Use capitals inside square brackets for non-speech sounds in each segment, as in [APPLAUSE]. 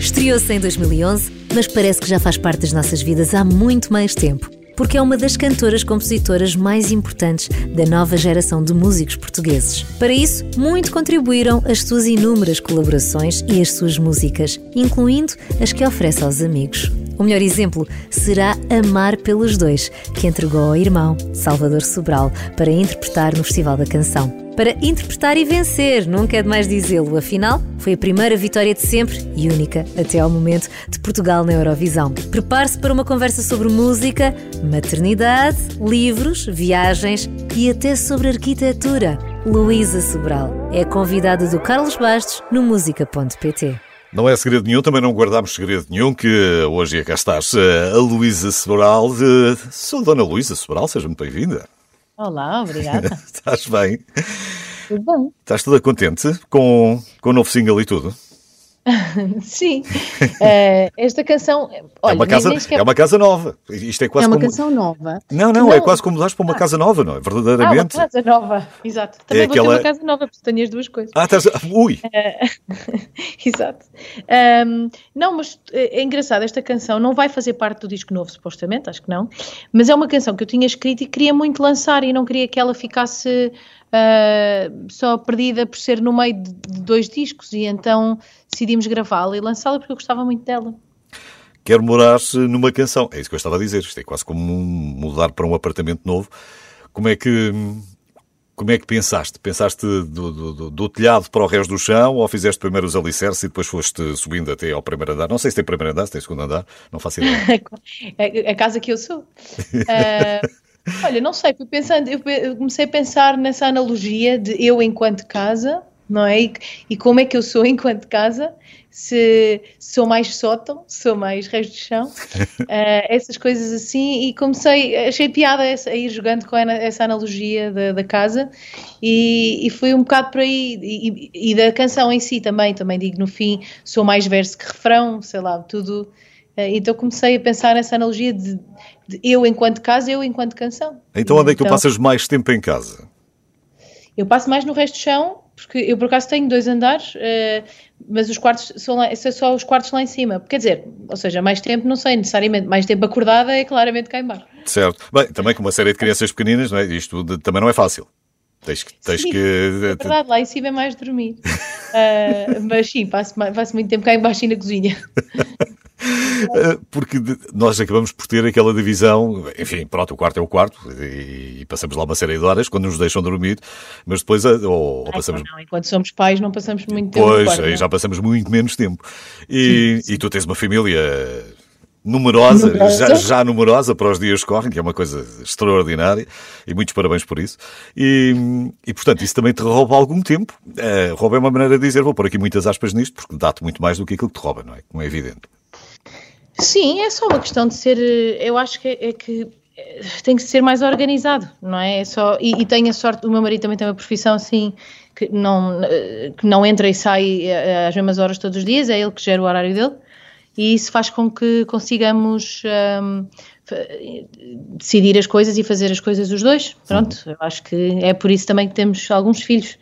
Estreou-se em 2011, mas parece que já faz parte das nossas vidas há muito mais tempo porque é uma das cantoras compositoras mais importantes da nova geração de músicos portugueses. Para isso, muito contribuíram as suas inúmeras colaborações e as suas músicas, incluindo as que oferece aos amigos. O melhor exemplo será Amar pelos Dois, que entregou ao irmão, Salvador Sobral, para interpretar no Festival da Canção. Para interpretar e vencer, nunca é demais dizê-lo, afinal, foi a primeira vitória de sempre e única, até ao momento, de Portugal na Eurovisão. Prepare-se para uma conversa sobre música, maternidade, livros, viagens e até sobre arquitetura. Luísa Sobral é convidada do Carlos Bastos no música.pt. Não é segredo nenhum, também não guardámos segredo nenhum, que hoje cá estás a Luísa Sobral. Sou Dona Luísa Sobral, seja muito bem-vinda. Olá, obrigada. [LAUGHS] estás bem? Tudo bem. Estás toda contente com, com o novo single e tudo? [LAUGHS] Sim, uh, esta canção. Olha, é, uma casa, é... é uma casa nova. Isto é quase é uma como... canção nova. Não, não, não, é quase como mudares para uma ah. casa nova, não é? Verdadeiramente. Ah, uma casa nova, exato. Também é vou aquela... ter uma casa nova, porque tenho as duas coisas. Ah, estás. Ui! Uh, [LAUGHS] exato. Um, não, mas é engraçado, esta canção não vai fazer parte do disco novo, supostamente, acho que não. Mas é uma canção que eu tinha escrito e queria muito lançar e não queria que ela ficasse uh, só perdida por ser no meio de, dois discos e então decidimos gravá-la e lançá-la porque eu gostava muito dela. Quero morar numa canção. É isso que eu estava a dizer. Isto é quase como mudar para um apartamento novo. Como é que como é que pensaste? Pensaste do, do, do, telhado para o resto do chão ou fizeste primeiro os alicerces e depois foste subindo até ao primeiro andar? Não sei se tem primeiro andar, se tem segundo andar, não faço ideia. [LAUGHS] É a casa que eu sou. Uh, [LAUGHS] Olha, não sei, fui pensando, eu comecei a pensar nessa analogia de eu enquanto casa, não é? E, e como é que eu sou [LAUGHS] enquanto casa, se sou mais sótão, sou mais resto de chão, uh, [LAUGHS] essas coisas assim, e comecei, achei piada essa, a ir jogando com essa analogia da, da casa, e, e fui um bocado por aí, e, e, da canção em si também, também digo no fim, sou mais verso que refrão, sei lá, tudo eh, então comecei a pensar nessa analogia de, de, eu enquanto casa, eu enquanto canção. Então onde é que tu então passas mais tempo em casa? Eu passo mais no resto do chão, porque eu por acaso tenho dois andares, uh, mas os quartos são, lá, são só os quartos lá em cima. Quer dizer, ou seja, mais tempo, não sei necessariamente, mais tempo acordada é claramente cá em baixo. Certo. Bem, também com uma série de crianças pequeninas, não é? isto também não é fácil. Tens que. Tens sim, que... É verdade, lá em cima é mais dormir. uh, [LAUGHS] mas sim, passo, passo muito tempo cá embaixo e na cozinha. [LAUGHS] Eh, porque nós acabamos por ter aquela divisão, enfim, pronto, o quarto é o quarto e, passamos lá uma série de horas quando nos deixam dormir, mas depois eh, ou, ou passamos. Não, enquanto somos pais não passamos muito tempo. Pois, quarto, aí já passamos muito menos tempo. E, e tu tens uma família numerosa, numerosa. Já, já, numerosa para os dias que correm, que é uma coisa extraordinária, e muitos parabéns por isso. E, e portanto, isso também te rouba algum tempo. Uh, rouba é uma maneira de dizer, vou pôr aqui muitas aspas nisto, porque dá-te muito mais do que aquilo que te rouba, não é? Como é evidente. Sim, é só uma questão de ser. Eu acho que é, é que eh, tem que ser mais organizado, não é? é só, e, e tenho a sorte, o meu marido também tem uma profissão assim que não, eh, que não entra e sai eh, às mesmas horas todos os dias, é ele que gera o horário dele, e isso faz com que consigamos um, decidir as coisas e fazer as coisas os dois. Pronto, eu acho que é por isso também que temos alguns filhos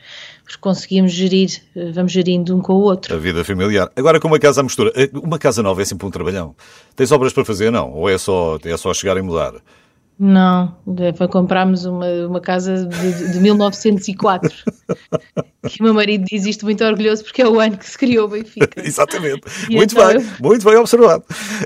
porque conseguimos gerir, eh, vamos gerindo um com o outro. A vida familiar. Agora com uma casa à mistura, eh, uma casa nova é sempre um trabalhão. Tens obras para fazer, não? Ou é só, é só chegar e mudar? Não, foi comprarmos uma, uma casa de, de 1904. [LAUGHS] que o meu marido diz isto muito orgulhoso porque é o ano que se criou o Benfica. [LAUGHS] Exatamente. E muito então bem, eu... muito bem observado.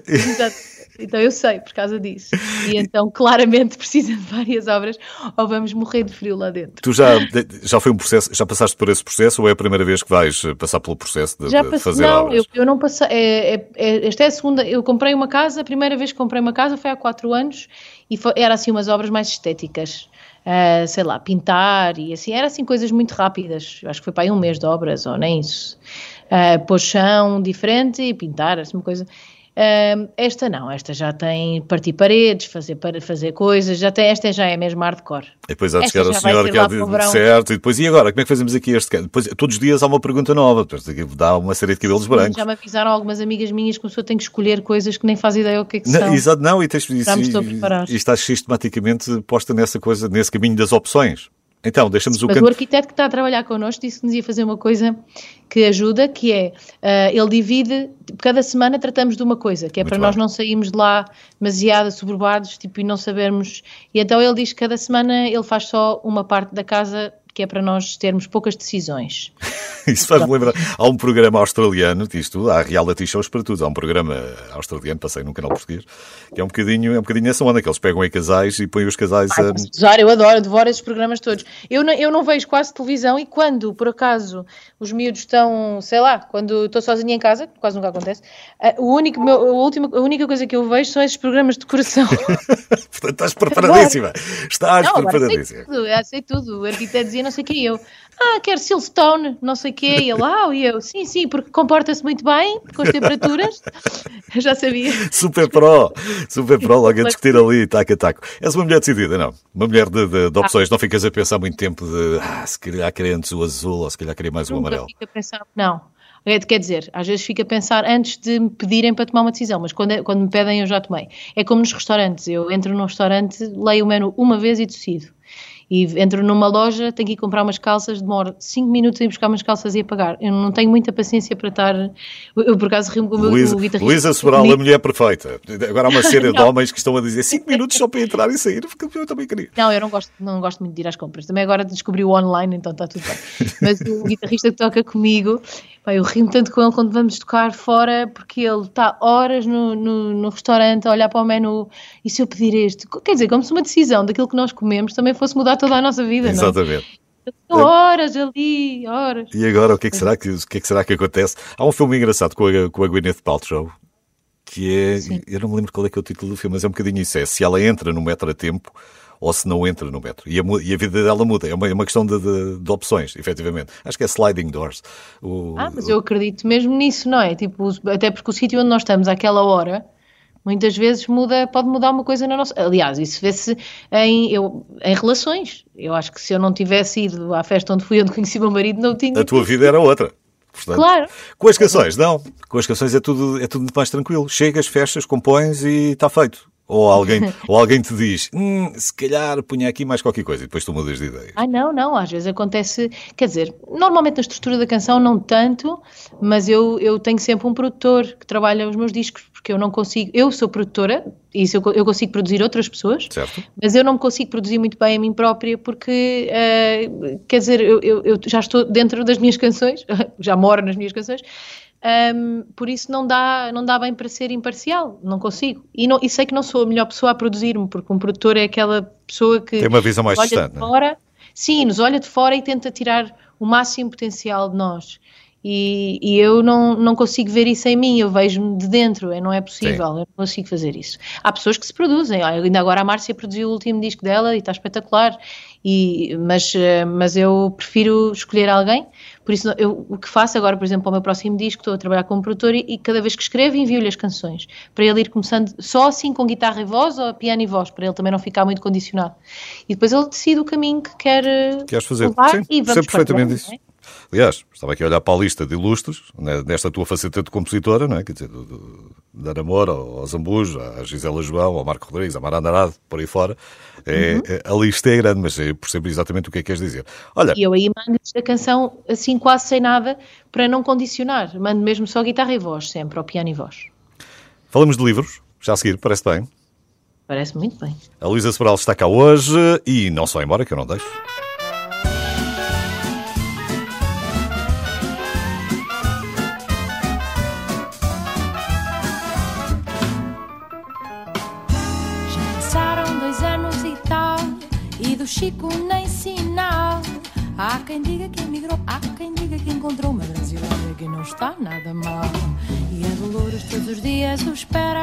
Exato. Então eu sei por causa disso. E então claramente [LAUGHS] precisa de várias obras ou vamos morrer de frio lá dentro. Tu já, já foi um processo, já passaste por esse processo ou é a primeira vez que vais eh, passar pelo processo de, já de fazer não, obras? Eu, eu não passei, é, é, é, esta é a segunda, eu comprei uma casa, a primeira vez que comprei uma casa foi há quatro anos e foi, era assim umas obras mais estéticas. Uh, sei lá, pintar e assim, era assim coisas muito rápidas. Acho que foi para aí um mês de obras, ou nem isso. Uh, pôr chão diferente e pintar, assim uma coisa. Uh, esta não, esta já tem partir paredes, fazer, fazer coisas, já tem, esta já é mesmo hardcore. E depois há de chegar o senhor que há de, certo, e depois, e agora, como é que fazemos aqui este depois Todos os dias há uma pergunta nova, depois dá uma série de cabelos brancos. Já me avisaram algumas amigas minhas que a pessoa tem que escolher coisas que nem faz ideia o que é que não, são. Exato, não, e, tens, a preparar. E estás sistematicamente posta nessa coisa, nesse caminho das opções. Então, deixamos o Mas canto. o arquiteto que está a trabalhar connosco disse que nos ia fazer uma coisa que ajuda, que é, uh, ele divide, cada semana tratamos de uma coisa, que é Muito para bem. nós não sairmos de lá demasiado assoberbados, tipo, e não sabermos, e então ele diz que cada semana ele faz só uma parte da casa que é para nós termos poucas decisões. [LAUGHS] Isso faz-me lembrar. Há um programa australiano, diz tu, há reality shows para tudo. Há um programa australiano, passei num canal português, que é um bocadinho, é um bocadinho essa onda, que eles pegam aí casais e põem os casais a. Usar, eu adoro, devoro esses programas todos. Eu não, eu não vejo quase televisão e quando, por acaso, os miúdos estão, sei lá, quando estou sozinha em casa, quase nunca acontece, a, o único, meu, a, última, a única coisa que eu vejo são esses programas de coração. [LAUGHS] Portanto, estás preparadíssima. Estás não, agora sei preparadíssima. tudo, sei tudo. O arquiteto dizia não sei o que eu. Ah, quero Silverstone, não sei o que. E ele, ah, e eu, sim, sim, porque comporta-se muito bem com as temperaturas. Eu [LAUGHS] já sabia. Super pro, super pro, logo a discutir ali, taco a taco. És uma mulher decidida, não? Uma mulher de, de, de opções, não ficas a pensar muito tempo de, ah, se calhar queria antes o azul ou se calhar queria mais o Nunca amarelo. fica a pensar, não. É, Quer dizer, às vezes fica a pensar antes de me pedirem para tomar uma decisão, mas quando, é- quando me pedem eu já tomei. É como nos restaurantes, eu entro num restaurante, leio o menu uma vez e decido. E entro numa loja, tenho que ir comprar umas calças, demoro 5 minutos a ir buscar umas calças e a pagar. Eu não tenho muita paciência para estar. Eu, por acaso, rimo com o meu Luísa, guitarrista. Luísa Sobral, a mulher perfeita. Agora há uma série de homens que estão a dizer 5 minutos só para entrar e sair, porque eu também queria. Não, eu não gosto, não gosto muito de ir às compras. Também agora descobri o online, então está tudo bem. Mas o guitarrista que toca comigo, pá, eu rimo tanto com ele quando vamos tocar fora, porque ele está horas no, no, no restaurante a olhar para o menu e se eu pedir este? Quer dizer, como se uma decisão daquilo que nós comemos também fosse mudar toda a nossa vida, não é? Exatamente. Horas ali, horas. E agora, o que é que será que, o que, é que, será que acontece? Há um filme engraçado com a, com a Gwyneth Paltrow, que é, Sim. eu não me lembro qual é que é o título do filme, mas é um bocadinho isso, é se ela entra no metro a tempo ou se não entra no metro. E a, e a vida dela muda, é uma, é uma questão de, de, de opções, efetivamente. Acho que é Sliding Doors. O- Ah, mas eu acredito mesmo nisso, não é? Tipo, até porque o sítio onde nós estamos àquela hora, muitas vezes muda, pode mudar uma coisa na nossa. Aliás, isso vê-se em, eu, em relações. Eu acho que se eu não tivesse ido à festa onde fui, [LAUGHS] onde conheci o meu marido, não tinha. A tua vida era outra. Portanto, Claro. Com as canções, não. Com as canções é tudo, é tudo mais tranquilo. Chegas, fechas, compões e está feito. Ou alguém, [LAUGHS] ou alguém te diz, hum, se calhar punha aqui mais qualquer coisa e depois tu mudas de ideia. Ah, não, não, às vezes acontece, quer dizer, normalmente na estrutura da canção não tanto, mas eu, eu tenho sempre um produtor que trabalha os meus discos, porque eu não consigo, eu sou produtora, e isso eu, eu consigo produzir outras pessoas, Certo? mas eu não me consigo produzir muito bem a mim própria porque, eh, quer dizer, eu, eu- eu já estou dentro das minhas canções, [LAUGHS] já moro nas minhas canções, ahm, por isso não dá, não dá bem para ser imparcial, não consigo. E, não- e sei que não sou a melhor pessoa a produzir-me, porque um produtor é aquela pessoa que Tem uma visão mais olha distante, de é? fora, sim, nos olha de fora e tenta tirar o máximo potencial de nós. E, e eu não, não consigo ver isso em mim, eu vejo-me de dentro, é, não é possível, eu não consigo fazer isso. Há pessoas que se produzem, ainda agora a Márcia produziu o último disco dela e está espetacular, e, mas, eh, mas eu prefiro escolher alguém, por isso eu, o que faço agora, por exemplo, para o meu próximo disco, estou a trabalhar com um produtor e, e cada vez que escrevo envio-lhe as canções, para ele ir começando só assim com guitarra e voz ou piano e voz, para ele também não ficar muito condicionado. E depois ele decide o caminho que quer Queres fazer? levar Sim, e vamos perfeitamente partilhando, isso. é? Aliás, estava aqui a olhar para a lista de ilustres, né, nesta tua faceta de compositora, não é? Quer dizer, do, do, da Namora ao Zambujo, à Gisela João, ao Marco Rodrigues, à Mara por aí fora. É, Uhum. é- a lista é grande, mas eu percebo exatamente o que é que queres dizer. Olha, E eu aí mando-lhes a canção assim quase sem nada para não condicionar. Mando mesmo só guitarra e voz, sempre, ou piano e voz. falamos de livros, já a seguir, parece bem. Parece muito bem. A Luísa Sobral está cá hoje e não só embora, que eu não deixo. Chico nem sinal. Há quem diga que emigrou, há quem diga que encontrou uma brasileira que não está nada mal. E a Dolores todos os dias o espera,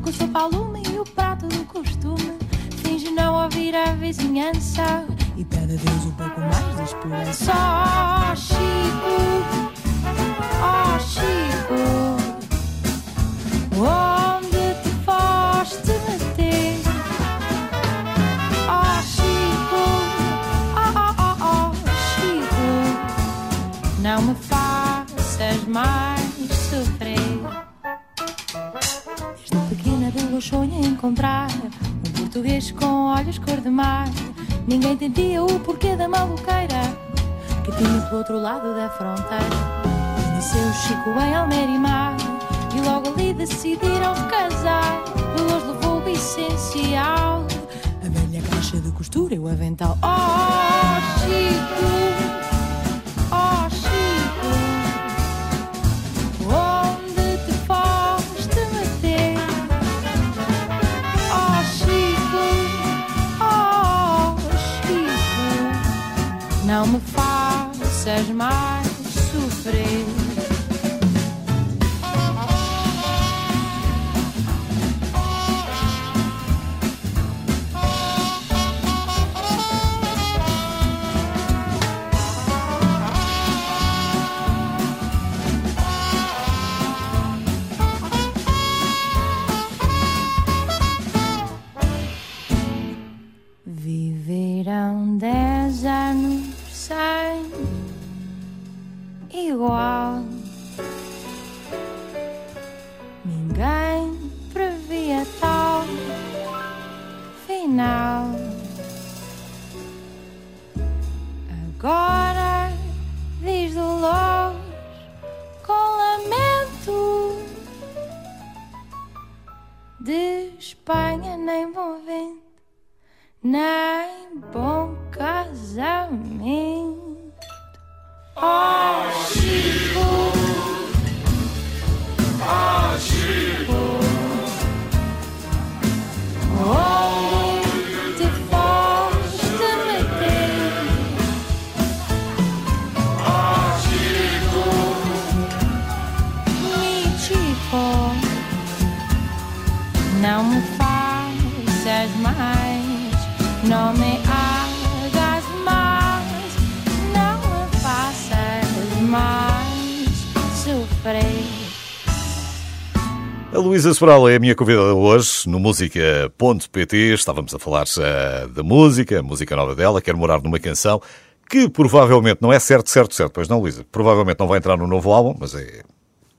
com o seu palume e o prato do costume. Finge não ouvir a vizinhança e pede a Deus um pouco mais de esperança. Oh, Chico, oh, Chico. Mais sofrer. Desde pequena Deus sonha em encontrar um português com olhos cor de mar Ninguém entendia o porquê da maluqueira que tinha do outro lado da fronteira. Nasceu Chico em Almerimar e logo ali decidiram casar. Deus levou o essencial, a velha caixa de costura e o avental. Oh, Chico! Não me faças mais Luísa Sobral é a minha convidada hoje no música.pt. Estávamos a falar eh, da música, a música nova dela, quer morar numa canção que provavelmente não é certo, certo, certo, pois não, Luísa? Provavelmente não vai entrar no novo álbum, mas é.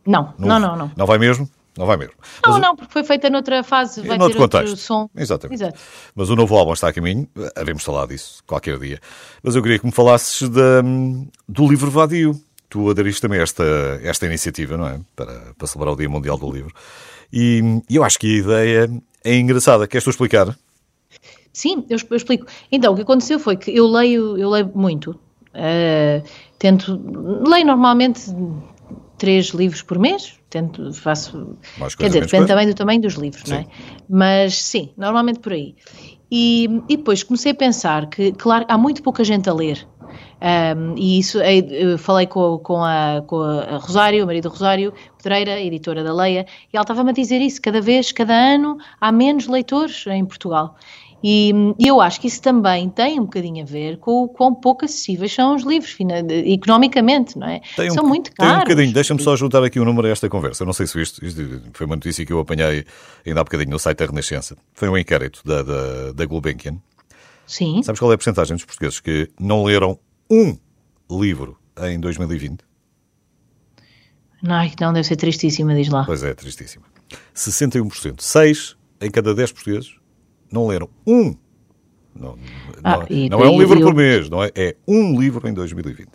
Não, novo. não, não, não. Não vai mesmo? Não vai mesmo. Não, Mas não, porque foi feita noutra fase, vai noutro ter outro contexto. som. Exatamente. Exato. Mas o novo álbum está a caminho, havemos falar disso qualquer dia. Mas eu queria que me falasses da, do livro Vadio. Tu aderiste também a esta, esta iniciativa, não é? Para, para celebrar o Dia Mundial do Livro. E, e eu acho que a ideia é engraçada. Queres tu explicar? Sim, eu, eu explico. Então, o que aconteceu foi que eu leio, eu leio muito. Eh, tento, leio normalmente três livros por mês. Tento, faço. Mais quer dizer, depende coisa. também do tamanho dos livros, não é? Mas sim, normalmente por aí. E, e depois comecei a pensar que, claro, há muito pouca gente a ler. Um, e isso, é, eu falei com, com, a, com a Rosário, o marido do Rosário Pedreira, editora da Leia, e ela estava-me a dizer isso, cada vez, cada ano, há menos leitores em Portugal. E, e eu acho que isso também tem um bocadinho a ver com o quão pouco acessíveis são os livros, economicamente, não é? Um, são muito Tem um caros. bocadinho. Deixa-me só juntar aqui o número a esta conversa. Eu não sei se isto, isto foi uma notícia que eu apanhei ainda há bocadinho no site da Renascença. Foi um inquérito da, da, da Gulbenkian. Sim, Sabes qual é a porcentagem dos portugueses que não leram um livro em 2020? Ai, não, deve ser tristíssima, diz lá. Pois é, tristíssima. 61%. 6 em cada 10 portugueses não leram um. Não, Ah, não, e- não é um livro eu- por mês, não é? É um livro em 2020.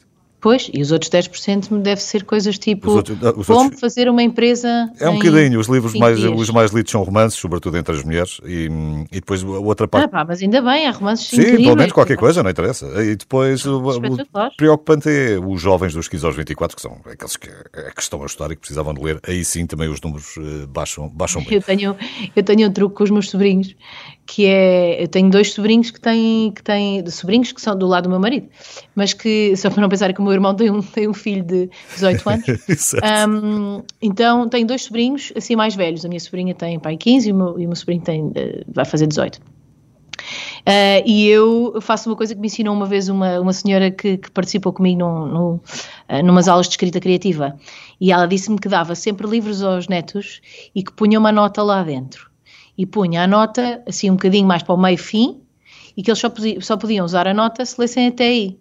Pois, e os outros 10% deve ser coisas tipo Os outros- ah, os como outros- fazer uma empresa. É um bocadinho. Os livros 20 mais, dias. os mais lidos são romances, sobretudo entre as mulheres, e, e depois a outra Ah, parte. pá, mas ainda bem, há romances Sim, incríveis. pelo menos qualquer coisa, não interessa. E depois o, o preocupante é os jovens dos 15 aos 24, que são aqueles que, é que estão a estudar e que precisavam de ler. Aí sim também os números eh, baixam, baixam bem. Eu tenho, eu tenho um truque com os meus sobrinhos, que é, eu tenho dois sobrinhos que têm, que têm, sobrinhos que são do lado do meu marido, mas que, só para não pensar que o meu irmão tem um, tem um filho de 18 [LAUGHS] anos. Ahm, então tenho dois sobrinhos assim mais velhos, a minha sobrinha tem pai 15 e o meu, e o meu sobrinho tem, eh, vai fazer 18. Ah, e eu faço uma coisa que me ensinou uma vez uma, uma senhora que, que participou comigo num, num, ah, numas aulas de escrita criativa. E ela disse-me que dava sempre livros aos netos e que punha uma nota lá dentro. E punha a nota assim um bocadinho mais para o meio fim e que eles só, posi- só podiam usar a nota se lessem até aí.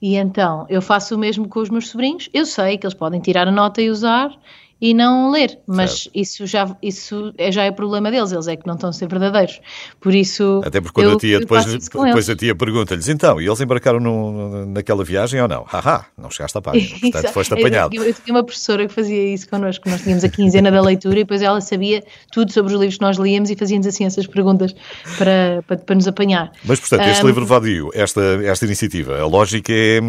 E então eu faço o mesmo com os meus sobrinhos. Eu sei que eles podem tirar a nota e usar, e não ler. Mas certo. isso, já, isso é, já é problema deles, eles é que não estão a ser verdadeiros. Por isso. Até porque quando eu, a tia depois, depois a tia pergunta-lhes, então, e eles embarcaram no, naquela viagem ou não? Haha, não chegaste à página, [LAUGHS] portanto foste apanhado. Eu, eu, tinha uma professora que fazia isso connosco, nós tínhamos a quinzena da leitura e depois ela sabia tudo sobre os livros que nós líamos e fazia-nos assim essas perguntas para, para, para nos apanhar. Mas, portanto, este um, livro vadio, esta, esta iniciativa, a lógica é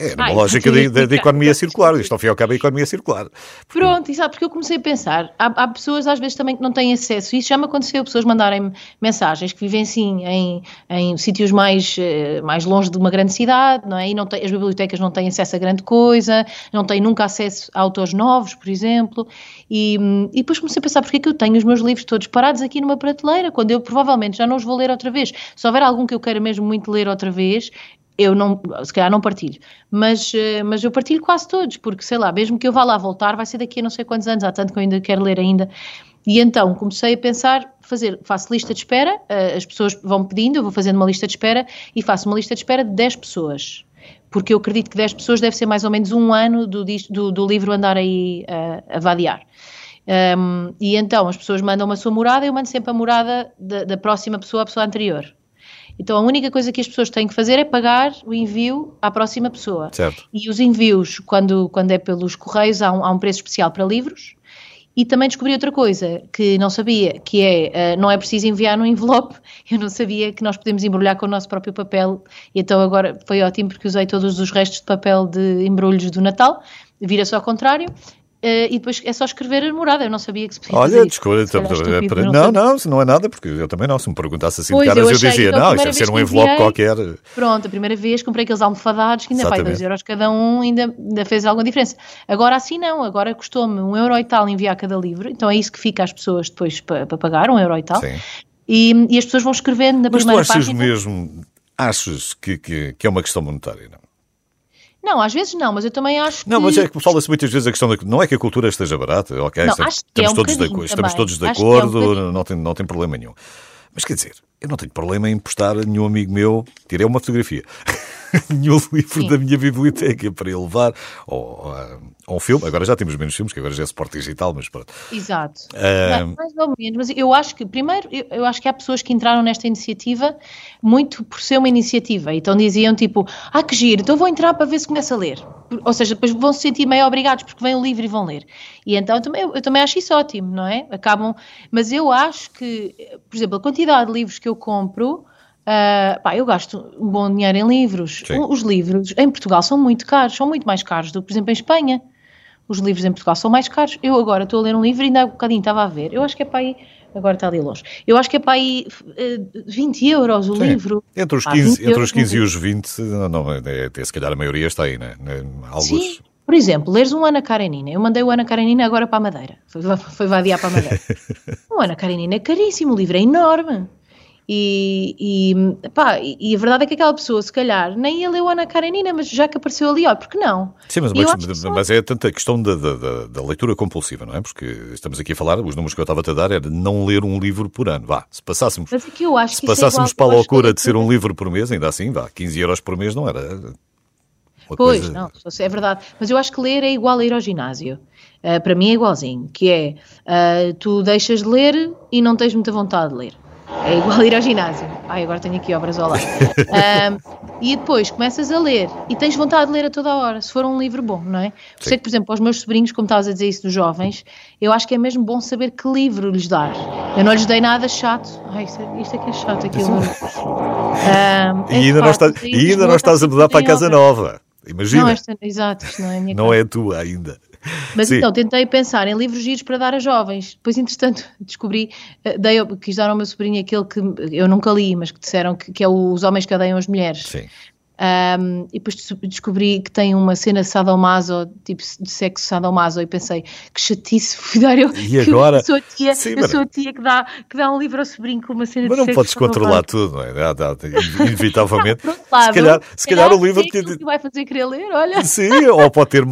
é, numa Ai, lógica da economia circular. Isto ao fim e ao cabo é a economia circular. Pronto, e sabe, porque eu comecei a pensar, há, há, pessoas às vezes também que não têm acesso, isso já me aconteceu, pessoas mandarem mensagens que vivem sim em, em sítios mais, eh, mais longe de uma grande cidade, não é? E não tem, as bibliotecas não têm acesso a grande coisa, não têm nunca acesso a autores novos, por exemplo, e, e depois comecei a pensar, porque é que eu tenho os meus livros todos parados aqui numa prateleira, quando eu provavelmente já não os vou ler outra vez. Se houver algum que eu queira mesmo muito ler outra vez, eu não, se calhar não partilho, mas, eh, mas eu partilho quase todos, porque sei lá, mesmo que eu vá lá voltar, vai ser daqui a não sei quantos anos, há tanto que eu ainda quero ler ainda. E então comecei a pensar, fazer, faço lista de espera, eh, as pessoas vão pedindo, eu vou fazendo uma lista de espera e faço uma lista de espera de 10 pessoas. Porque eu acredito que 10 pessoas deve ser mais ou menos um ano do, do, do livro andar aí uh, a vadiar. Um, e então as pessoas mandam a sua morada, eu mando sempre a morada da, da próxima pessoa à pessoa anterior. Então a única coisa que as pessoas têm que fazer é pagar o envio à próxima pessoa. Certo. E os envios, quando, quando é pelos correios, há um, há um preço especial para livros. E também descobri outra coisa que não sabia, que é, uh, não é preciso enviar no envelope. [LAUGHS] Eu não sabia que nós podemos embrulhar com o nosso próprio papel. E então agora foi ótimo porque usei todos os restos de papel de embrulhos do Natal. Vira-se ao contrário. Uh, e depois é só escrever a morada. Eu não sabia que se podia Olha, desculpa, então, é para... não, não, não, não é nada, porque eu também não. Se me perguntasse assim pois, de caras, eu, eu dizia, então, não, isto deve ser um envelope qualquer. Pronto, a primeira vez comprei aqueles almofadados que ainda vai 2 euros cada um, ainda, ainda fez alguma diferença. Agora assim não, agora custou-me um euro e tal enviar cada livro, então é isso que fica às pessoas depois para, para pagar, um euro e tal. Sim. E, e as pessoas vão escrevendo na Mas primeira página. Mas tu achas mesmo, achas que, que, que é uma questão monetária, não? Não, às vezes não, mas eu também acho que. Não, mas é que fala-se muitas vezes a questão da. Não é que a cultura esteja barata, ok? Não, estamos, é um todos, de, estamos todos de acordo, é um não, tem, não tem problema nenhum. Mas quer dizer, eu não tenho problema em postar a nenhum amigo meu, tirei uma fotografia, [LAUGHS] [LAUGHS] nenhum livro Sim. da minha biblioteca para ele levar, ou, ou um filme, agora já temos menos filmes, que agora já é suporte digital, mas pronto. Exato. Uh... Mais ou menos, mas eu acho que, primeiro, eu, eu, acho que há pessoas que entraram nesta iniciativa muito por ser uma iniciativa, então diziam tipo, ah que giro, então vou entrar para ver se começa a ler. Ou seja, depois vão se sentir meio obrigados porque vem o livro e vão ler. E então eu também, eu também acho isso ótimo, não é? Acabam, mas eu acho que, por exemplo, a quantidade de livros que eu compro, Uh, pá, eu gasto um bom dinheiro em livros. Sim. Os livros em Portugal são muito caros, são muito mais caros do que, por exemplo, em Espanha os livros em Portugal são mais caros. Eu agora estou a ler um livro e ainda há um bocadinho estava a ver. Eu acho que é para aí, agora está ali longe. Eu acho que é para aí uh, 20 euros o Sim. livro. Entre os 15, ah, entre os 15 e os 20, não, não, é, é, se calhar a maioria está aí, né? Alguns... Sim. Por exemplo, leres um Ana Karenina. Eu mandei o Ana Karenina agora para a Madeira. Foi, [LAUGHS] foi vadiar para a Madeira. o [LAUGHS] Ana Karenina é caríssimo, o livro é enorme. E, e, pá, e a verdade é que aquela pessoa, se calhar, nem ia ler o Ana Karenina, mas já que apareceu ali, ó, porque não? Sim, mas, mas, mas é tanta questão da, da, da, leitura compulsiva, não é? Porque estamos aqui a falar, os números que eu estava a dar era não ler um livro por ano. Vá, se passássemos, mas é que eu acho se é passássemos é para a loucura de ser um livro por mês, ainda assim, vá, 15 euros por mês não era. pois, coisa... não, é verdade. Mas eu acho que ler é igual a ir ao ginásio. Uh, para mim é igualzinho, que é, uh, tu deixas de ler e não tens muita vontade de ler. É igual ir ao ginásio. Ai, agora tenho aqui obras ao lado. [LAUGHS] Um, e depois começas a ler e tens vontade de ler a toda a hora, se for um livro bom, não é? Por sei que, por exemplo, aos meus sobrinhos, como estavas a dizer isso dos jovens, eu acho que é mesmo bom saber que livro lhes dar. Eu não lhes dei nada chato. Ai, isto, é, isto aqui é chato, aquilo. Um, e ainda, não, está, e ainda não estás a mudar para a casa nova. Imagina. Não, esta, exato, não é a minha Não casa. é tua ainda. Mas Sim. então, tentei pensar em livros giros para dar a jovens. Depois, entretanto, [LAUGHS] descobri, eh, dei, quis dar ao meu sobrinho aquele que eu nunca li, mas que disseram que, que é Os Homens que Odeiam as Mulheres. Sim. Um, e depois descobri que tem uma cena sadomaso, tipo de sexo sadomaso, e pensei que chatice [LAUGHS] fui dar eu. E agora? Eu sou a tia, Sim, eu sou a tia que, dá, que dá um livro ao sobrinho com uma cena mas de sexo. Mas não podes controlar tudo, não é? Dá, dá, inevitavelmente. [LAUGHS] Não, lado, se calhar, se calhar o livro. Que... que vai fazer querer ler, olha. Sim, ou pode ter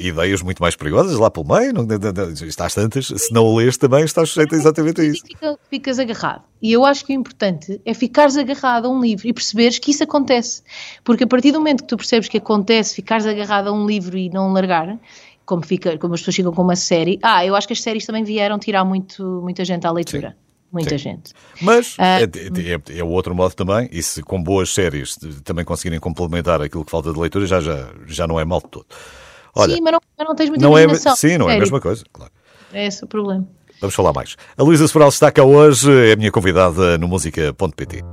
ideias muito mais perigosas lá pelo meio. Não, não, não, estás tantas, se não o lês também, estás sujeito exatamente a isso. Fica, ficas agarrado. E eu acho que o importante é ficares agarrado a um livro e perceberes que isso acontece. Porque a partir do momento que tu percebes que acontece, ficares agarrado a um livro e não largar, como, fica, como as pessoas ficam com uma série. Ah, eu acho que as séries também vieram tirar muito, muita gente à leitura. Sim. Muita Sim. gente. Mas uh, é, é, é, o outro modo também, e se com boas séries também conseguirem complementar aquilo que falta de leitura, já, já, já não é mal de todo. Olha, sim, mas não, mas não tens muita não é, Sim, não é a mesma coisa, claro. É esse o problema. Vamos falar mais. A Luísa Sobral está cá hoje, é a minha convidada no música.pt.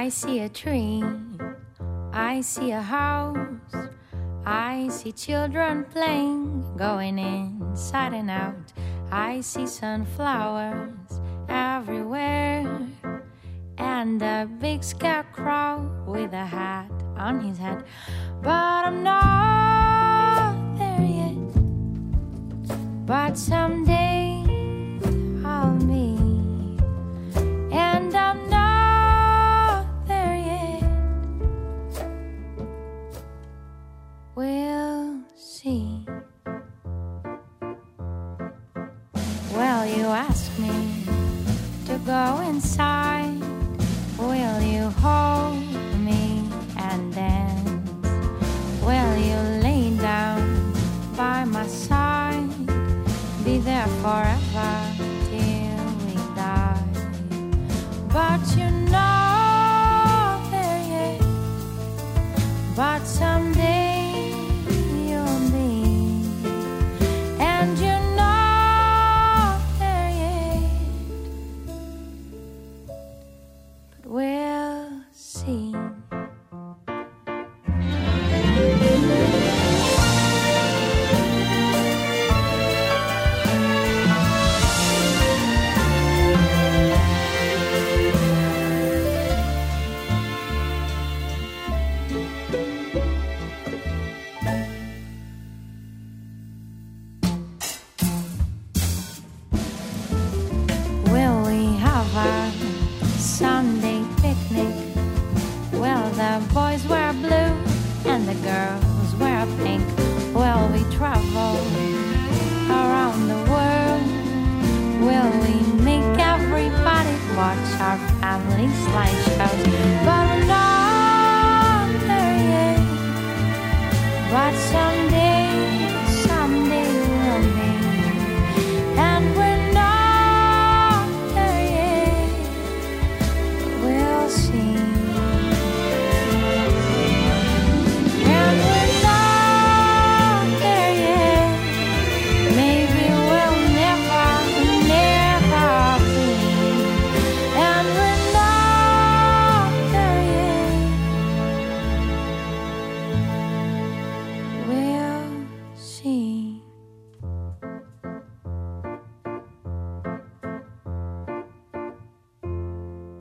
I see a tree, I see a house, I see children playing, going inside and out. I see sunflowers everywhere, and a big scarecrow with a hat on his head. But I'm not there yet. But someday go inside.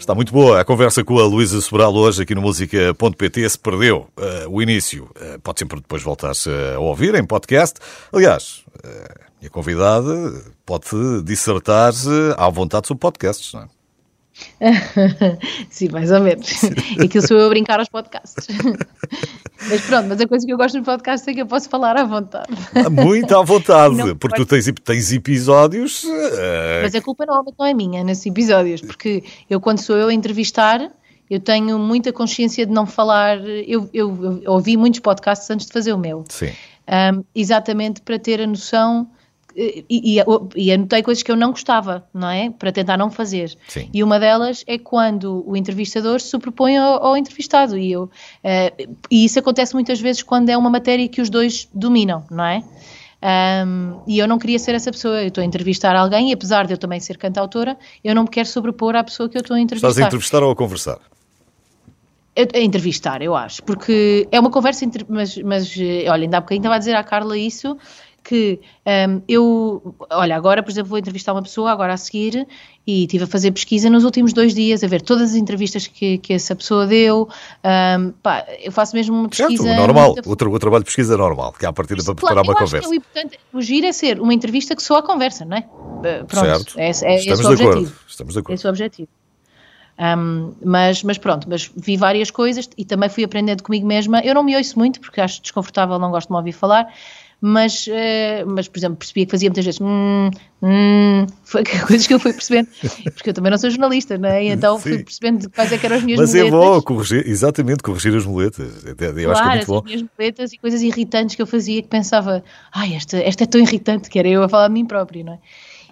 Está muito boa a conversa com a Luísa Sobral hoje aqui no música.pt. Se perdeu uh, o início, uh, pode sempre depois voltar-se a ouvir em podcast. Aliás, uh, minha convidada pode dissertar à vontade sobre podcasts, não é? [LAUGHS] Sim, mais ou menos. [LAUGHS] Aquilo sou eu a brincar aos podcasts. [LAUGHS] mas pronto, mas a coisa que eu gosto no podcast é que eu posso falar à vontade. Ah, muito à vontade, não, porque tu tens, tens episódios. Uh... Mas a culpa normalmente não é minha nesses episódios, porque eu, quando sou eu a entrevistar, eu tenho muita consciência de não falar. Eu, eu, eu ouvi muitos podcasts antes de fazer o meu. Sim. Um, exatamente para ter a noção e, e, e, anotei coisas que eu não gostava, não é? Para tentar não fazer. Sim. E uma delas é quando o entrevistador se superpõe ao, ao entrevistado. E, eu, uh, e isso acontece muitas vezes quando é uma matéria que os dois dominam, não é? Um, e eu não queria ser essa pessoa. Eu estou a entrevistar alguém e, apesar de eu também ser cantautora, eu não me quero sobrepor à pessoa que eu estou a entrevistar. Estás a entrevistar ou a conversar? A entrevistar, eu acho, porque é uma conversa, entre, mas, mas eh, olha, ainda há bocadinho estava a dizer à Carla isso, que um, eu, olha, agora, por exemplo, vou entrevistar uma pessoa agora a seguir e estive a fazer pesquisa nos últimos dois dias, a ver todas as entrevistas que, que essa pessoa deu. Um, pá, eu faço mesmo uma pesquisa. Certo, normal, muito... o, o, trabalho de pesquisa é normal, que é a partir para preparar uma conversa. o importante, o giro é ser uma entrevista que soa a conversa, não é? Pronto, certo. É, é, Estamos esse o objetivo. Acordo. Estamos de acordo. Esse é o objetivo. Um, mas, mas pronto, mas vi várias coisas e também fui aprendendo comigo mesma. Eu não me ouço muito porque acho desconfortável, não gosto de me ouvir falar, mas, uh, mas por exemplo, percebia que fazia muitas vezes hum, hum, foi [LAUGHS] coisas que eu fui percebendo, porque eu também não sou jornalista, não é? Então Sim. fui percebendo quais é eram as minhas mas muletas. Mas é bom corrigir, exatamente, corrigir as muletas. Eu claro, acho que é muito bom. as minhas muletas e coisas irritantes que eu fazia que pensava, ai, esta, esta é tão irritante, que era eu a falar de mim próprio, não é?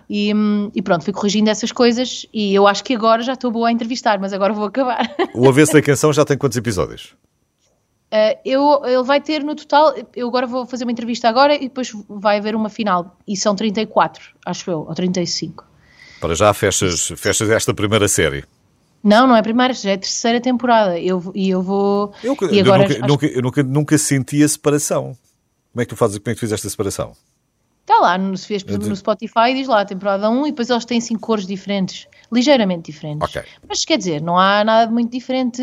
E, hum, e, pronto, fui corrigindo essas coisas e eu acho que agora já estou boa a entrevistar, mas agora vou acabar. O Avesso da Canção já tem quantos episódios? Uh, eu, ele vai ter no total, eu agora vou fazer uma entrevista agora e depois vai haver uma final. E são 34, acho eu, ou 35. Para já fechas, fechas esta primeira série. Não, não é a primeira, já é a terceira temporada. Eu, e eu vou. Eu, e agora, eu, nunca, acho... nunca, eu nunca, nunca senti a separação. Como é que tu fazes, como é que tu fizeste a separação? Está lá, no, se fez, por exemplo, no Spotify, diz lá, temporada 1, e depois eles têm cinco cores diferentes, ligeiramente diferentes. Okay. Mas quer dizer, não há nada de muito diferente,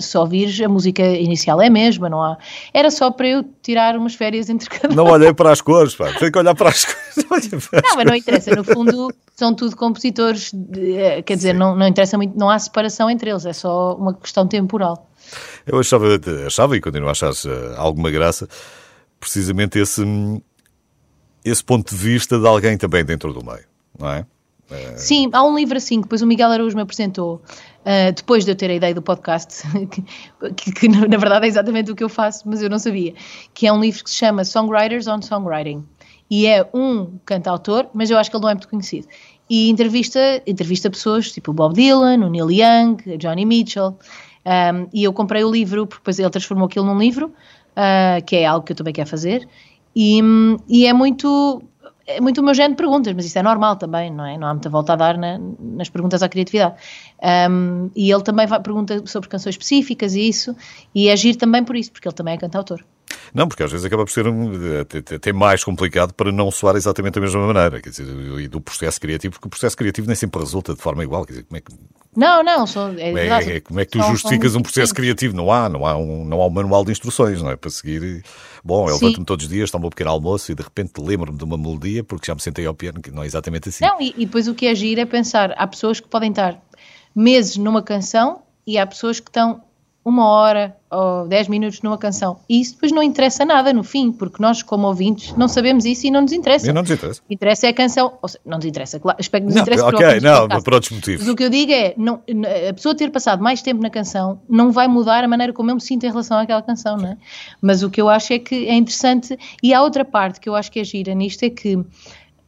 se ouvires, a música inicial é a mesma, não há. Era só para eu tirar umas férias entre cada [LAUGHS] Não olhei para as cores, pá, tem que olhar para as cores. [LAUGHS] Para não, mas não interessa, no fundo são tudo compositores, de, eh, quer dizer, não, não interessa muito, não há separação entre eles, é só uma questão temporal. Eu achava, achava e continuo a achar eh, alguma graça, precisamente esse hum, esse ponto de vista de alguém também dentro do meio, não é? É... Sim, há um livro assim que depois o Miguel Araújo me apresentou, uh, depois de eu ter a ideia do podcast, [LAUGHS] que, que, que, na verdade é exatamente o que eu faço, mas eu não sabia, que é um livro que se chama Songwriters on Songwriting. E é um cantautor, mas eu acho que ele não é muito conhecido. E entrevista, entrevista pessoas tipo o Bob Dylan, o Neil Young, Johnny Mitchell. Um, e eu comprei o livro, porque depois ele transformou aquilo num livro, uh, que é algo que eu também quero fazer. E, e é muito é muito o meu género de perguntas, mas isso é normal também, não é? Não há muita volta a dar na, nas perguntas à criatividade. Um, e ele também vai, pergunta sobre canções específicas e isso, e é agir também por isso, porque ele também é cantautor. Não, porque às vezes acaba por ser até mais complicado para não soar exatamente da mesma maneira, quer dizer, e do processo criativo, porque o processo criativo nem sempre resulta de forma igual, quer dizer, como é que... Não, não, só, é, é, é, como é que tu justificas um processo criativo? Não há, não há um, não há um manual de instruções, não é? Para seguir, bom, eu levanto-me todos os dias, tomo um pequeno almoço e de repente lembro-me de uma melodia porque já me sentei ao piano, que não é exatamente assim. Não, e, e depois o que é agir é pensar, há pessoas que podem estar meses numa canção e há pessoas que estão uma hora ou dez minutos numa canção. E isso depois não interessa nada no fim, porque nós, como ouvintes, não sabemos isso e não nos interessa. E não nos interessa. Interessa é a canção. Ou seja, não nos interessa, claro. Espero que nos não, interesse Ok, não, por outros motivos. Mas o que eu digo é, não, a pessoa ter passado mais tempo na canção não vai mudar a maneira como eu me sinto em relação àquela canção, não é? Mas o que eu acho é que é interessante. E há outra parte que eu acho que é gira nisto, é que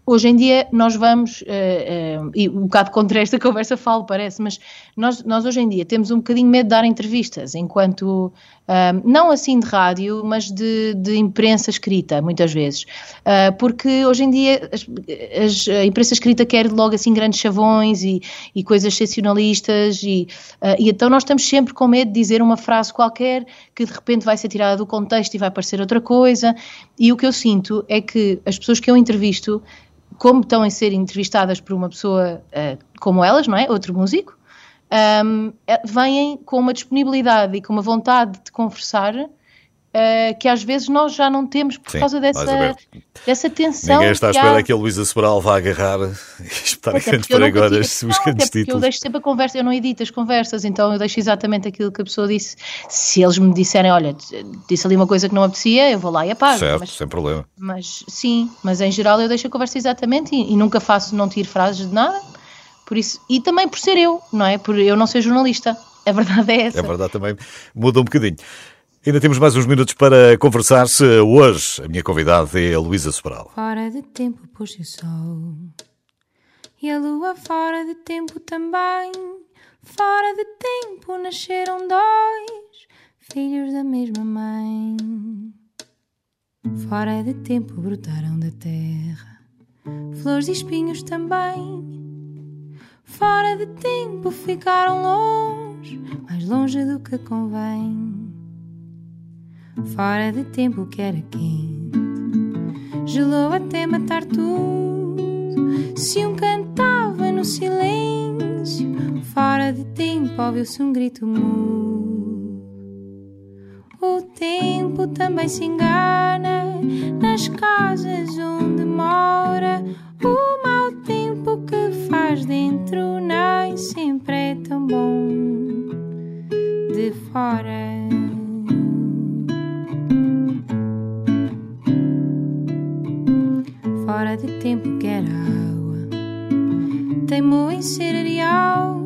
Hoje em dia nós vamos, uh, uh, e um bocado contra esta [LAUGHS] conversa falo, parece, mas nós, nós hoje em dia temos um bocadinho medo de dar entrevistas, enquanto, uh, não assim de rádio, mas de, de imprensa escrita, muitas vezes. porque hoje em dia as, as, a imprensa escrita quer logo assim grandes chavões e, e coisas sensacionalistas, e, e então nós estamos sempre com medo de dizer uma frase qualquer que de repente vai ser tirada do contexto e vai parecer outra coisa. E o que eu sinto é que as pessoas que eu entrevisto como estão a ser entrevistadas por uma pessoa uh, como elas, não é? Outro músico, um, eh, vêm com uma disponibilidade e com uma vontade de conversar Uh, que às vezes nós já não temos por Sim, causa dessa, dessa tensão. Ninguém está à espera há... que a Luísa Sobral vá agarrar [LAUGHS] e espetar grandes pregoras os grandes títulos. Eu deixo sempre a conversa, eu não edito as conversas, então eu deixo exatamente aquilo que a pessoa disse. Se eles me disserem, olha, disse ali uma coisa que não apetecia, eu vou lá e apago. Certo, mas, sem problema. Mas sim, mas em geral eu deixo a conversa exatamente e, e nunca faço, não tiro frases de nada. Por isso, e também por ser eu, não é? Por eu não ser jornalista. A verdade é essa. É verdade também, muda um bocadinho. Ainda temos mais uns minutos para conversar. -se. Hoje a minha convidada é a Luísa Sobral. Fora de tempo pôs o sol e a lua fora de tempo também. Fora de tempo nasceram dois filhos da mesma mãe. Fora de tempo brotaram da terra flores e espinhos também. Fora de tempo ficaram longe, mais longe do que convém fora de tempo que era quente. Gelou até matar tudo. Se um cantava no silêncio, fora de tempo ouviu-se um grito mudo. O tempo também se engana nas casas onde mora. O mau tempo que faz dentro nem sempre é tão bom de fora. Fora de tempo que era água, teimou em ser areal.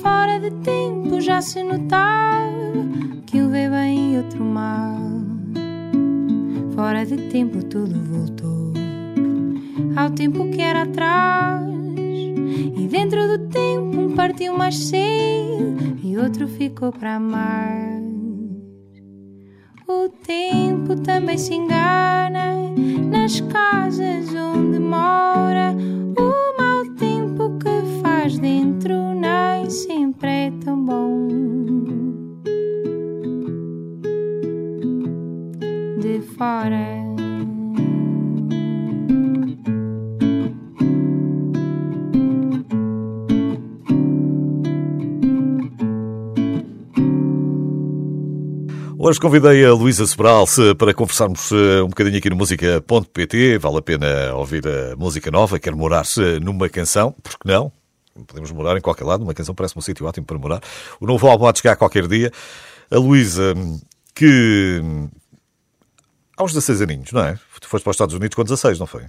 Fora de tempo já se notava que um veio bem e outro mal. Fora de tempo tudo voltou ao tempo que era atrás. Dentro do tempo um partiu mais cedo e outro ficou para mais. O tempo também se engana nas casas onde mora. Hoje convidei a Luísa Sobral para conversarmos eh, um bocadinho aqui no música.pt. Vale a pena ouvir a música nova. Quer morar-se numa canção? Porque não? Podemos morar em qualquer lado. Uma canção parece um sítio ótimo para morar. O novo álbum há de chegar qualquer dia. A Luísa, que aos 16 aninhos, não é? Tu foste para os Estados Unidos com 16, não foi?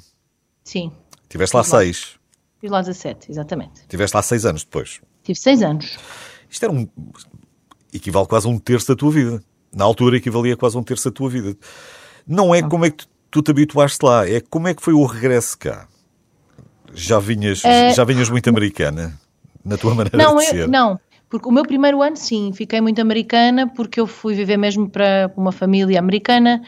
Sim. Tiveste lá 6. Fiz lá 17, exatamente. Tiveste lá 6 anos depois. Tive 6 anos. Isto era um. equivale quase a um terço da tua vida na altura equivalia quase a um terço da tua vida. Não é como é que tu te habituaste lá, é como é que foi o regresso cá. Já vinhas, é... já vinhas muito americana na tua maneira não, de ser? Eu, não, porque o meu primeiro ano, sim, fiquei muito americana porque eu fui viver mesmo para uma família americana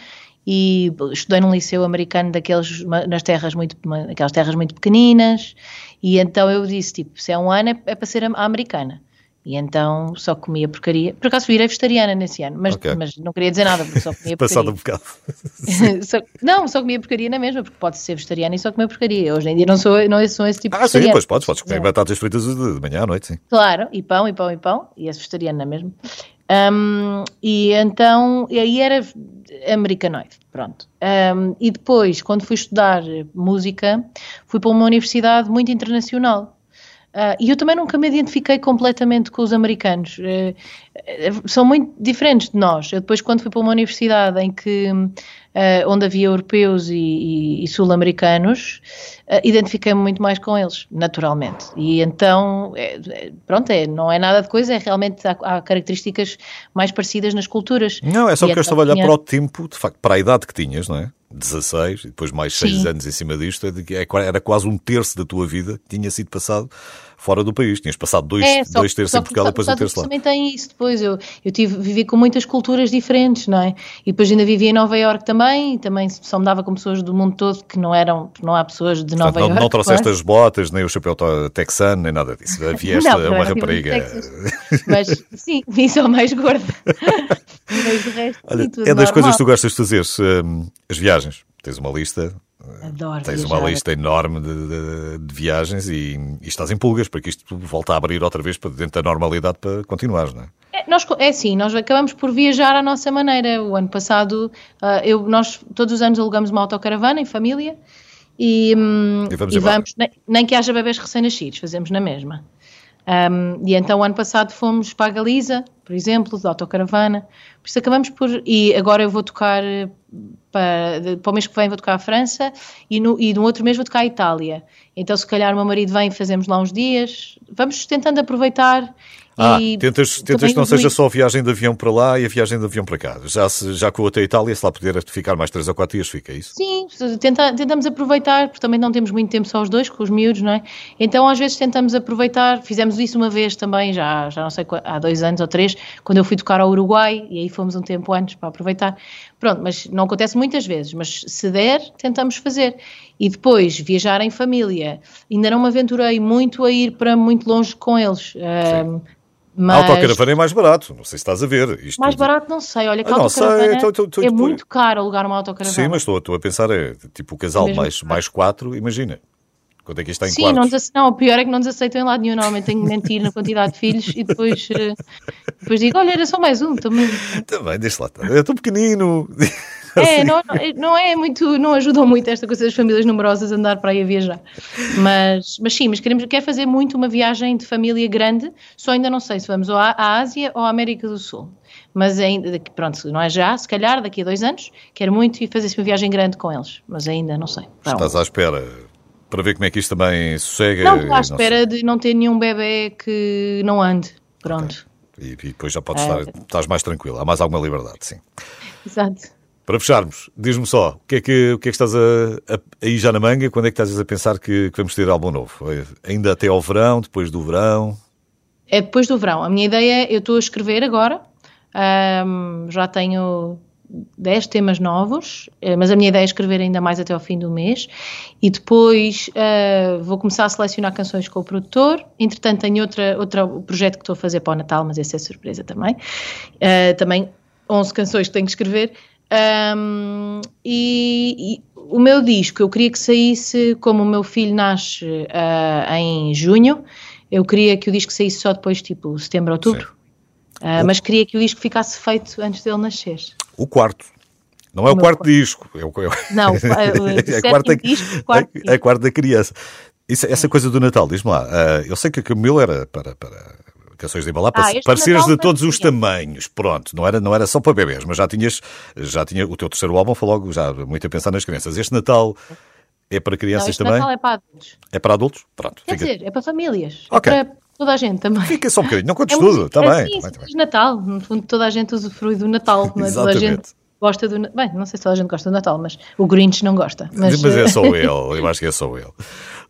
e estudei num liceu americano daqueles nas terras muito aquelas terras muito pequeninas e então eu disse tipo se é um ano é, é para ser a americana e então só comia porcaria. Por acaso virei vegetariana nesse ano, mas, okay. mas não queria dizer nada, porque só comia [LAUGHS] porcaria. Passado um bocado. [LAUGHS] só, não, só comia porcaria na mesma, porque pode ser vegetariana e só comer porcaria. Hoje em dia não sou, não sou esse tipo ah, de Ah, sim, pois podes, podes comer batatas fritas de, de manhã à noite, sim. Claro, e pão, e pão, e pão, e és vegetariana mesmo. Um, e então, e aí era americanoide, pronto. Um, e depois, quando fui estudar música, fui para uma universidade muito internacional. Uh, e eu também nunca me identifiquei completamente com os americanos. Uh, uh, são muito diferentes de nós. Eu depois, quando fui para uma universidade em que, onde havia europeus e, e, e sul-americanos, identifiquei-me muito mais com eles, naturalmente. E então, é, é, pronto, é, não é nada de coisa, é realmente há, há características mais parecidas nas culturas. Não, é só e porque eu estava a olhar tinha... para o tempo, de facto, para a idade que tinhas, não é? 16 e depois mais 6 anos em cima disto, é é era quase um terço da tua vida que tinha sido passado fora do país. Tinhas passado dois, é, só, dois terços em Portugal e depois um terço lá. também tem isso depois. Eu, eu tive, vivi com muitas culturas diferentes, não é? E depois ainda vivi em Nova Iorque também, e também só me dava com pessoas do mundo todo que não eram, não há pessoas de Nova. Não, não trouxeste claro. as botas, nem o chapéu texano, nem nada disso. [LAUGHS] Vieste não, uma rapariga. Mas sim, vim só mais gorda. [LAUGHS] Mas o resto, Olha, é das coisas que tu gostas de fazer, hum, as viagens. Tens uma lista. Adoro Tens viajar. uma lista enorme de, de, de viagens e, e, estás em pulgas para que isto volta a abrir outra vez para dentro da normalidade para continuares, não é? É, nós, é sim, nós acabamos por viajar à nossa maneira. O ano passado, uh, eu, nós todos os anos alugamos uma autocaravana em família e, um, e vamos, e vamos nem, nem, que haja bebês recém-nascidos, fazemos na mesma. Um, e então, o ano passado fomos para a Galiza, por exemplo, de autocaravana. Por isso acabamos por. E agora eu vou tocar para, para o mês que vem vou tocar a França e no, e no outro mês vou tocar a Itália. Então, se calhar, o meu marido vem e fazemos lá uns dias. Vamos tentando aproveitar. Ah, e tentas, tentas que não seja só a viagem de avião para lá e a viagem de avião para cá. Já, se, já com até a Itália, se lá puder ficar mais 3 ou 4 dias, fica isso? Sim, tenta, tentamos aproveitar, porque também não temos muito tempo só os dois, com os miúdos, não é? Então, às vezes, tentamos aproveitar. Fizemos isso uma vez também, já, já não sei, há dois anos ou três, quando eu fui tocar ao Uruguai, e aí fomos um tempo antes para aproveitar. Pronto, mas não acontece muitas vezes, mas se der, tentamos fazer. E depois, viajar em família. Ainda não me aventurei muito a ir para muito longe com eles. Um, mas... A autocaravana é mais barato, não sei se estás a ver. Isto mais barato não sei, olha que ah, autocaravana sei, tô, tô, tô, é muito caro alugar uma autocaravana. Sim, mas estou, a pensar, é tipo o casal mais, mais quatro, imagina. Quanto é que está em Sim, quartos? não, não, o pior é que não nos aceitam em lado nenhum. Normalmente tenho que mentir na quantidade de filhos e depois, uh, depois digo: olha, era só mais um também. Também, deixa lá. Eu estou pequenino. [LAUGHS] É, não, não é muito, não ajudam muito esta coisa das famílias numerosas a andar para aí a viajar. Mas, mas sim, mas queremos, quer fazer muito uma viagem de família grande, só ainda não sei se vamos à, à Ásia ou à América do Sul. mas ainda, pronto, não é já, se calhar daqui a dois anos, quero muito ir fazer uma viagem grande com eles, mas ainda não sei. Estás à espera para ver como é que isto também sossega? Não, estou à espera de não ter nenhum bebê que não ande, pronto. Okay. E, e, depois já podes é. estar, estás mais tranquilo, há mais alguma liberdade, sim. Exato. Para fecharmos, diz-me só, o que é que, o que, é que estás aí já na manga? Quando é que estás a pensar que, que vamos ter álbum novo? Ainda até ao verão, depois do verão? É depois do verão. A minha ideia, eu estou a escrever agora, já tenho 10 temas novos, eh, mas a minha ideia é escrever ainda mais até ao fim do mês e depois uh, vou começar a selecionar canções com o produtor. Entretanto, tenho outra, outro projeto que estou a fazer para o Natal, mas esse é surpresa também. Uh, também 11 canções que tenho que escrever. Um, e, e, o meu disco, eu queria que saísse, como o meu filho nasce uh, em junho, eu queria que o disco saísse só depois, tipo, setembro, outubro. Uh, mas queria que o disco ficasse feito antes dele nascer. O quarto. Não é o, o quarto, quarto disco. É o, não, [LAUGHS] é a, quarta, disco, quarto a, a quarta criança. Isso, essa coisa do Natal, diz-me lá. Uh, eu sei que a Camila era para, para canções de embalar, ah, parceiros de todos os tamanhos, pronto, não era, não era só para bebês, mas já tinhas, já tinha, o teu terceiro álbum foi logo já muito a pensar nas crianças. Este Natal é para crianças não, também? Natal é para adultos. É para adultos? Pronto. Quer fica... dizer, é para famílias. É ok. É para toda a gente também. Fica só um bocadinho, não contes é tudo, está é bem. Sim, tá Natal, no fundo toda a gente usufrui do Natal, [LAUGHS] não é? toda a gente gosta do Bem, não sei se toda a gente gosta do Natal, mas o Grinch não gosta. Mas, mas é só ele, eu acho que é só ele.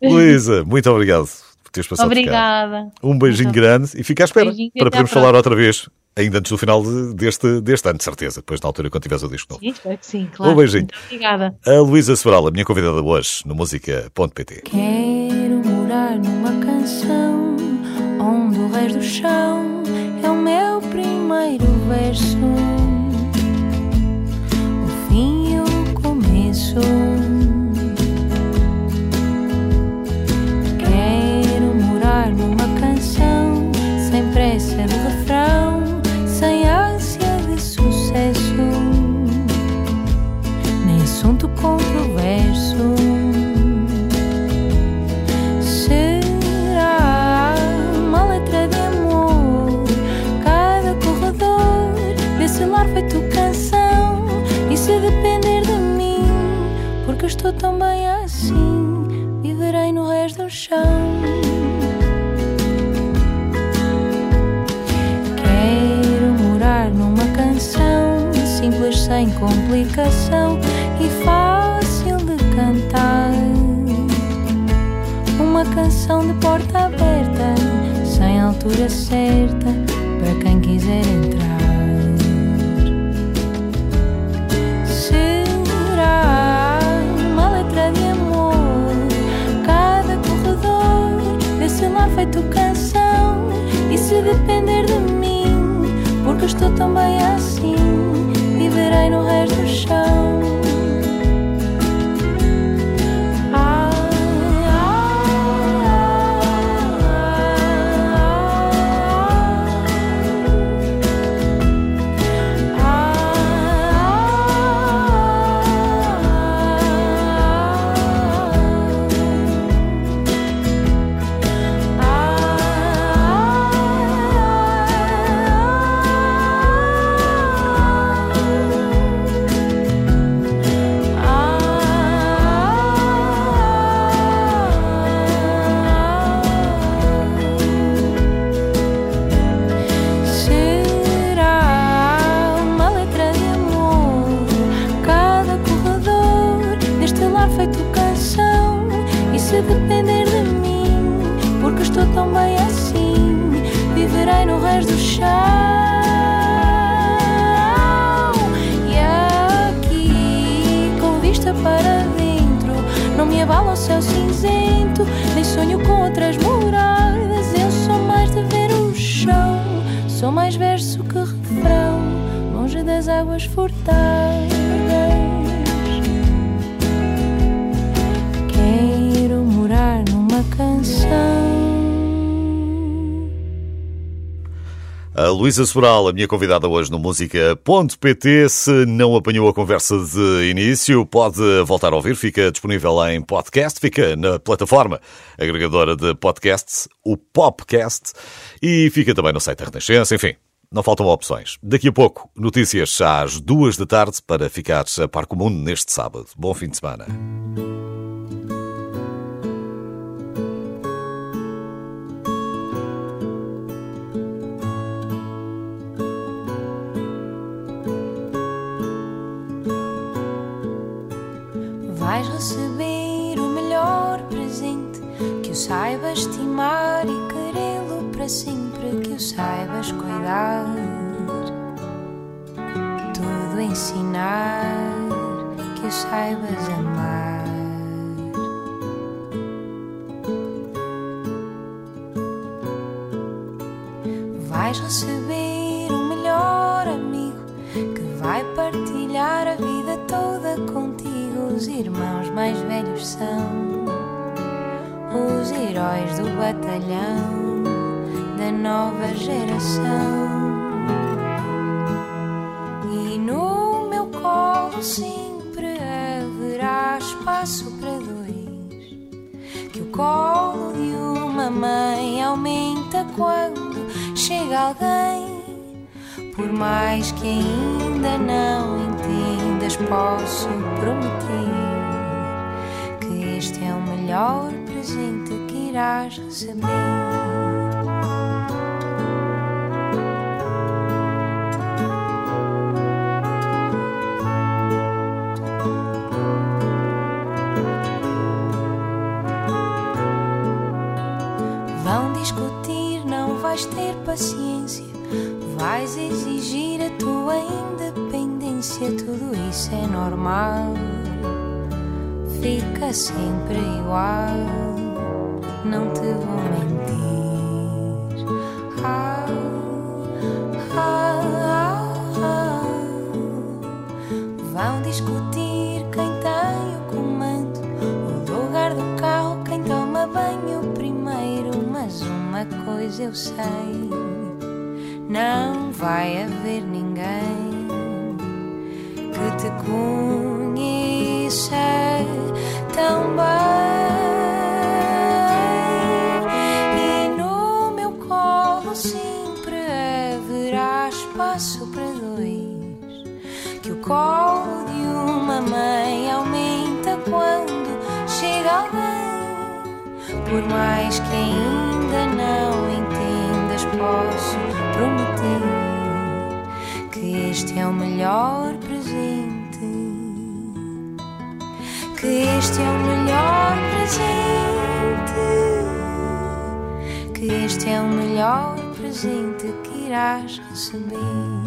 [LAUGHS] Luísa, muito obrigado por teres passado Obrigada. Um beijinho grande e fica à espera para podermos falar outra vez, ainda antes do final deste, deste ano, de certeza, depois na altura quando tiveres o disco novo. Sim, espero que sim, claro. Um beijinho. Muito obrigada. A Luísa Sobral, a minha convidada hoje no música.pt. Quero morar numa canção onde o resto do chão é o meu primeiro verso. O fim e o começo. Estou tão bem assim, viverei no resto do chão. Quero morar numa canção simples, sem complicação e fácil de cantar. Uma canção de porta aberta, sem altura certa, para quem quiser entrar. Depender de mim, porque estou tão bem assim, viverei no resto do chão. Luísa Sobral, a minha convidada hoje no Música.pt. Se não apanhou a conversa de início, pode voltar a ouvir. Fica disponível em podcast, fica na plataforma agregadora de podcasts, o Popcast, e fica também no site da Renascença. Enfim, não faltam opções. Daqui a pouco, notícias às duas da tarde para ficar a par com o mundo neste sábado. Bom fim de semana. Vais receber o melhor presente que o saibas estimar e querê-lo para sempre, que o saibas cuidar, tudo ensinar, que o saibas amar. Vais receber o melhor amigo que vai partilhar a vida toda contigo. Os irmãos mais velhos são os heróis do batalhão da nova geração. E no meu colo sempre haverá espaço para dois. Que o colo de uma mãe aumenta quando chega alguém. Por mais que ainda não entendas, posso prometer que este é o melhor presente que irás receber. Vão discutir, não vais ter paciência. Vais exigir a tua independência. Tudo isso é normal. Fica sempre igual. Não te vou mentir. Ah, ah, ah. Vão discutir quem tem o comando. O lugar do carro, quem toma banho primeiro. Mas uma coisa eu sei: não vai haver ninguém que te conheça Por mais que ainda não entendas, posso prometer que este é o melhor presente. Que este é o melhor presente. Que este é o melhor presente que irás receber.